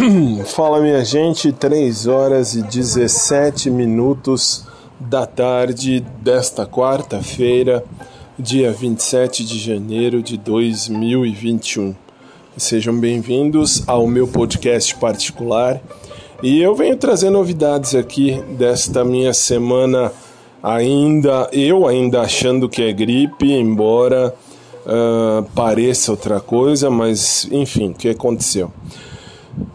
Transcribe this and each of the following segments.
Fala minha gente, 3 horas e 17 minutos da tarde desta quarta-feira, dia 27 de janeiro de 2021. Sejam bem-vindos ao meu podcast particular e eu venho trazer novidades aqui desta minha semana, ainda eu ainda achando que é gripe, embora uh, pareça outra coisa, mas enfim, o que aconteceu?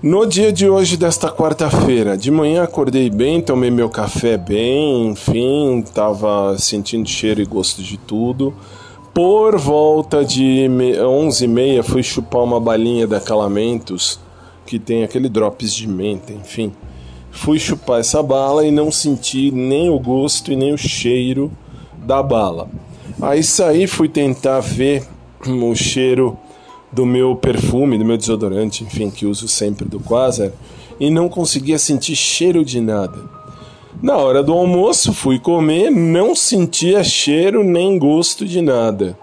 No dia de hoje, desta quarta-feira, de manhã acordei bem, tomei meu café bem, enfim, estava sentindo cheiro e gosto de tudo. Por volta de 11h30 fui chupar uma balinha da Calamentos, que tem aquele drops de menta, enfim. Fui chupar essa bala e não senti nem o gosto e nem o cheiro da bala. Aí saí, fui tentar ver o cheiro do meu perfume, do meu desodorante, enfim, que uso sempre do Quasar, e não conseguia sentir cheiro de nada. Na hora do almoço fui comer, não sentia cheiro nem gosto de nada.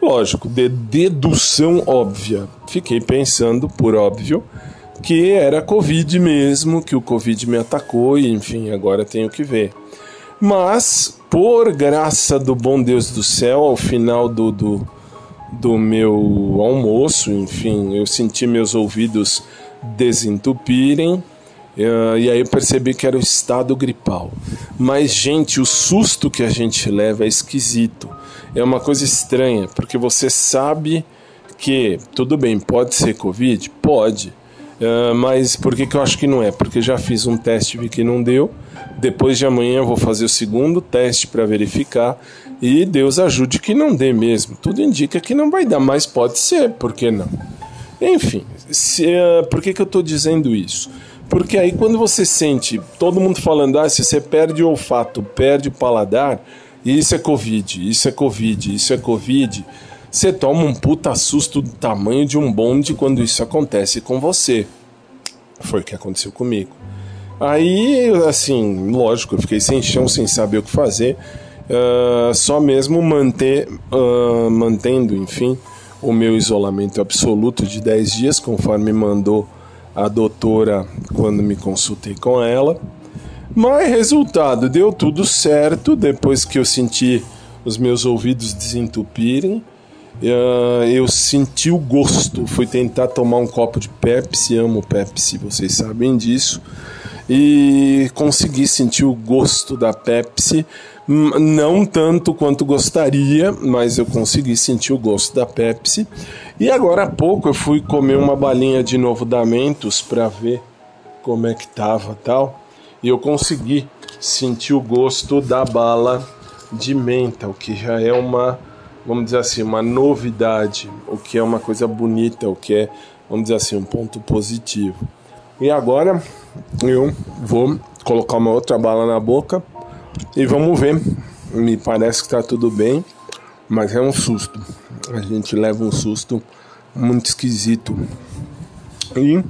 Lógico, de dedução óbvia. Fiquei pensando, por óbvio, que era Covid mesmo, que o Covid me atacou e enfim, agora tenho que ver. Mas, por graça do bom Deus do céu, ao final do, do, do meu almoço, enfim, eu senti meus ouvidos desentupirem. Uh, e aí eu percebi que era o estado gripal. Mas, gente, o susto que a gente leva é esquisito. É uma coisa estranha, porque você sabe que, tudo bem, pode ser Covid? Pode. Uh, mas por que, que eu acho que não é? Porque já fiz um teste vi que não deu. Depois de amanhã eu vou fazer o segundo teste para verificar. E Deus ajude que não dê mesmo. Tudo indica que não vai dar, mas pode ser, por que não? Enfim, se, uh, por que, que eu estou dizendo isso? Porque aí quando você sente todo mundo falando, ah, se você perde o olfato, perde o paladar, isso é Covid, isso é Covid, isso é Covid, você toma um puta susto do tamanho de um bonde quando isso acontece com você. Foi o que aconteceu comigo. Aí, assim, lógico, eu fiquei sem chão, sem saber o que fazer. Uh, só mesmo manter, uh, mantendo, enfim, o meu isolamento absoluto de 10 dias, conforme mandou a doutora quando me consultei com ela. Mas resultado, deu tudo certo depois que eu senti os meus ouvidos desentupirem. Uh, eu senti o gosto, fui tentar tomar um copo de Pepsi, amo Pepsi, vocês sabem disso, e consegui sentir o gosto da Pepsi, não tanto quanto gostaria, mas eu consegui sentir o gosto da Pepsi. E agora há pouco eu fui comer uma balinha de novo da Mentos para ver como é que tava tal, e eu consegui sentir o gosto da bala de menta, o que já é uma, vamos dizer assim, uma novidade, o que é uma coisa bonita, o que é, vamos dizer assim, um ponto positivo. E agora eu vou colocar uma outra bala na boca e vamos ver. Me parece que está tudo bem, mas é um susto. A gente leva um susto muito esquisito. E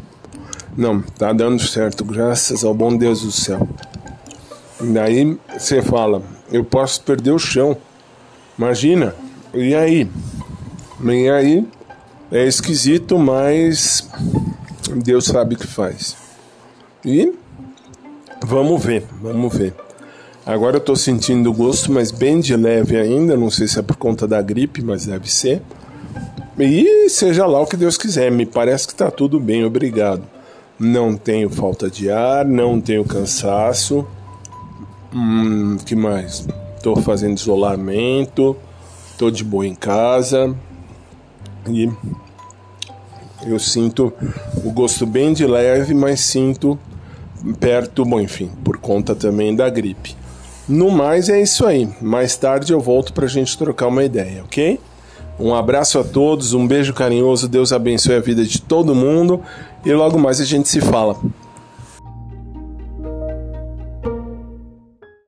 não, tá dando certo, graças ao bom Deus do céu. E daí você fala, eu posso perder o chão. Imagina, e aí? E aí é esquisito, mas Deus sabe o que faz. E vamos ver, vamos ver. Agora eu tô sentindo gosto, mas bem de leve ainda. Não sei se é por conta da gripe, mas deve ser. E seja lá o que Deus quiser. Me parece que tá tudo bem, obrigado. Não tenho falta de ar, não tenho cansaço. Hum, que mais? Tô fazendo isolamento, tô de boa em casa. E eu sinto o gosto bem de leve, mas sinto perto, bom, enfim, por conta também da gripe. No mais é isso aí. Mais tarde eu volto para a gente trocar uma ideia, ok? Um abraço a todos, um beijo carinhoso, Deus abençoe a vida de todo mundo e logo mais a gente se fala.